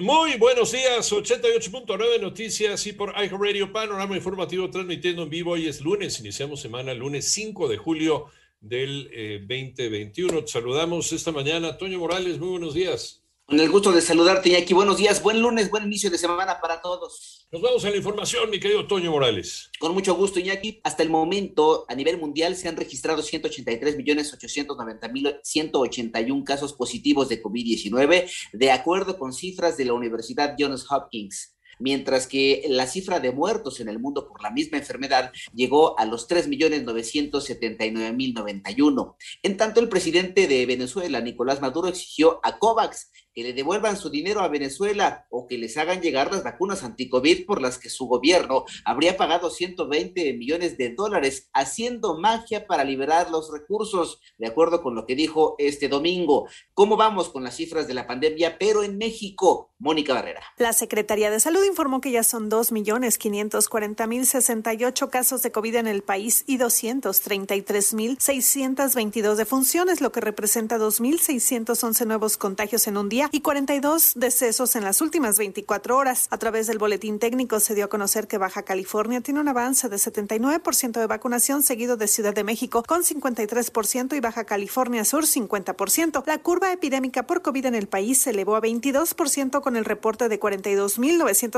Muy buenos días, 88.9 Noticias y por iHeartRadio Panorama Informativo transmitiendo en vivo. Hoy es lunes, iniciamos semana, lunes 5 de julio del 2021. Eh, Te saludamos esta mañana. Toño Morales, muy buenos días. Con el gusto de saludarte, aquí Buenos días, buen lunes, buen inicio de semana para todos. Nos vamos a la información, mi querido Toño Morales. Con mucho gusto, Iñaki. Hasta el momento, a nivel mundial, se han registrado 183 millones 890 mil 181 casos positivos de COVID-19, de acuerdo con cifras de la Universidad Johns Hopkins mientras que la cifra de muertos en el mundo por la misma enfermedad llegó a los 3.979.091. En tanto, el presidente de Venezuela, Nicolás Maduro, exigió a COVAX que le devuelvan su dinero a Venezuela o que les hagan llegar las vacunas anticovid por las que su gobierno habría pagado 120 millones de dólares haciendo magia para liberar los recursos, de acuerdo con lo que dijo este domingo. ¿Cómo vamos con las cifras de la pandemia, pero en México? Mónica Barrera. La Secretaría de Salud informó que ya son 2.540.068 casos de COVID en el país y 233.622 defunciones, lo que representa 2.611 nuevos contagios en un día y 42 decesos en las últimas 24 horas. A través del boletín técnico se dio a conocer que Baja California tiene un avance de 79% de vacunación, seguido de Ciudad de México con 53% y Baja California Sur 50%. La curva epidémica por COVID en el país se elevó a 22% con el reporte de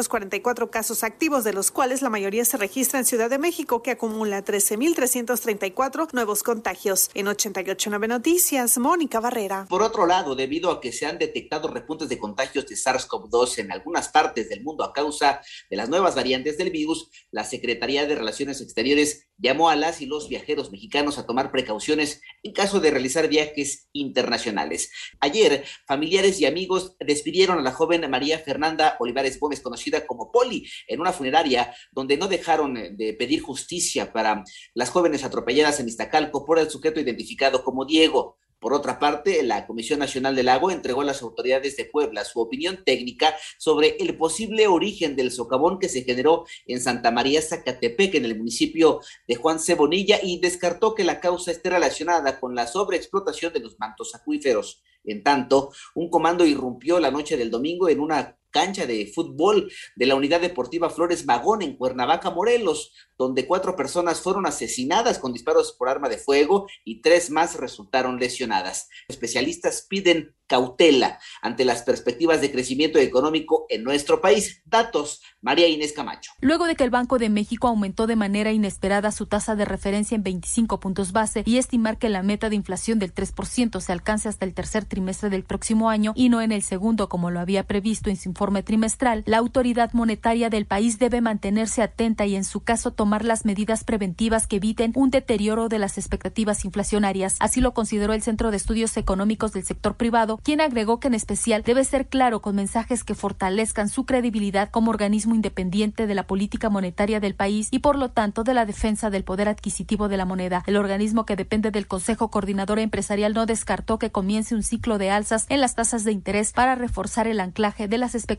42.944 casos activos, de los cuales la mayoría se registra en Ciudad de México, que acumula 13.334 nuevos contagios. En 889 Noticias, Mónica Barrera. Por otro lado, debido a que se han detectado repuntes de contagios de SARS-CoV-2 en algunas partes del mundo a causa de las nuevas variantes del virus, la Secretaría de Relaciones Exteriores llamó a las y los viajeros mexicanos a tomar precauciones en caso de realizar viajes internacionales. Ayer, familiares y amigos despidieron a la joven María Fernanda Olivares Gómez, conocida como Poli, en una funeraria donde no dejaron de pedir justicia para las jóvenes atropelladas en Iztacalco por el sujeto identificado como Diego. Por otra parte, la Comisión Nacional del Agua entregó a las autoridades de Puebla su opinión técnica sobre el posible origen del socavón que se generó en Santa María Zacatepec, en el municipio de Juan Cebonilla, y descartó que la causa esté relacionada con la sobreexplotación de los mantos acuíferos. En tanto, un comando irrumpió la noche del domingo en una cancha de fútbol de la Unidad Deportiva Flores Magón en Cuernavaca, Morelos, donde cuatro personas fueron asesinadas con disparos por arma de fuego y tres más resultaron lesionadas. Especialistas piden cautela ante las perspectivas de crecimiento económico en nuestro país. Datos, María Inés Camacho. Luego de que el Banco de México aumentó de manera inesperada su tasa de referencia en 25 puntos base y estimar que la meta de inflación del 3% se alcance hasta el tercer trimestre del próximo año y no en el segundo como lo había previsto en su informe trimestral, la autoridad monetaria del país debe mantenerse atenta y en su caso tomar las medidas preventivas que eviten un deterioro de las expectativas inflacionarias. Así lo consideró el Centro de Estudios Económicos del Sector Privado, quien agregó que en especial debe ser claro con mensajes que fortalezcan su credibilidad como organismo independiente de la política monetaria del país y por lo tanto de la defensa del poder adquisitivo de la moneda. El organismo que depende del Consejo Coordinador Empresarial no descartó que comience un ciclo de alzas en las tasas de interés para reforzar el anclaje de las expectativas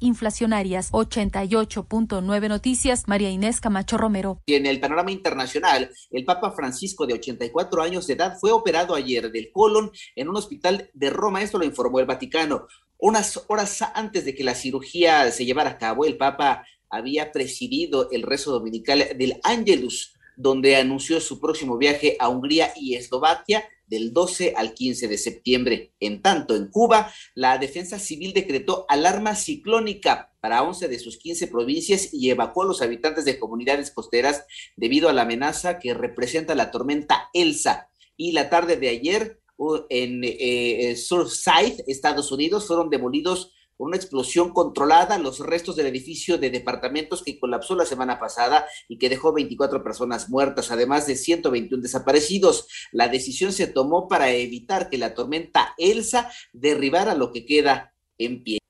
inflacionarias. 88.9 Noticias, María Inés Camacho Romero. En el panorama internacional, el Papa Francisco de 84 años de edad fue operado ayer del colon en un hospital de Roma esto lo informó el Vaticano. Unas horas antes de que la cirugía se llevara a cabo, el Papa había presidido el rezo dominical del Angelus, donde anunció su próximo viaje a Hungría y Eslovaquia del 12 al 15 de septiembre. En tanto, en Cuba, la Defensa Civil decretó alarma ciclónica para 11 de sus 15 provincias y evacuó a los habitantes de comunidades costeras debido a la amenaza que representa la tormenta Elsa. Y la tarde de ayer, en eh, eh, Surfside, Estados Unidos, fueron demolidos una explosión controlada los restos del edificio de departamentos que colapsó la semana pasada y que dejó 24 personas muertas, además de 121 desaparecidos. La decisión se tomó para evitar que la tormenta Elsa derribara lo que queda en pie.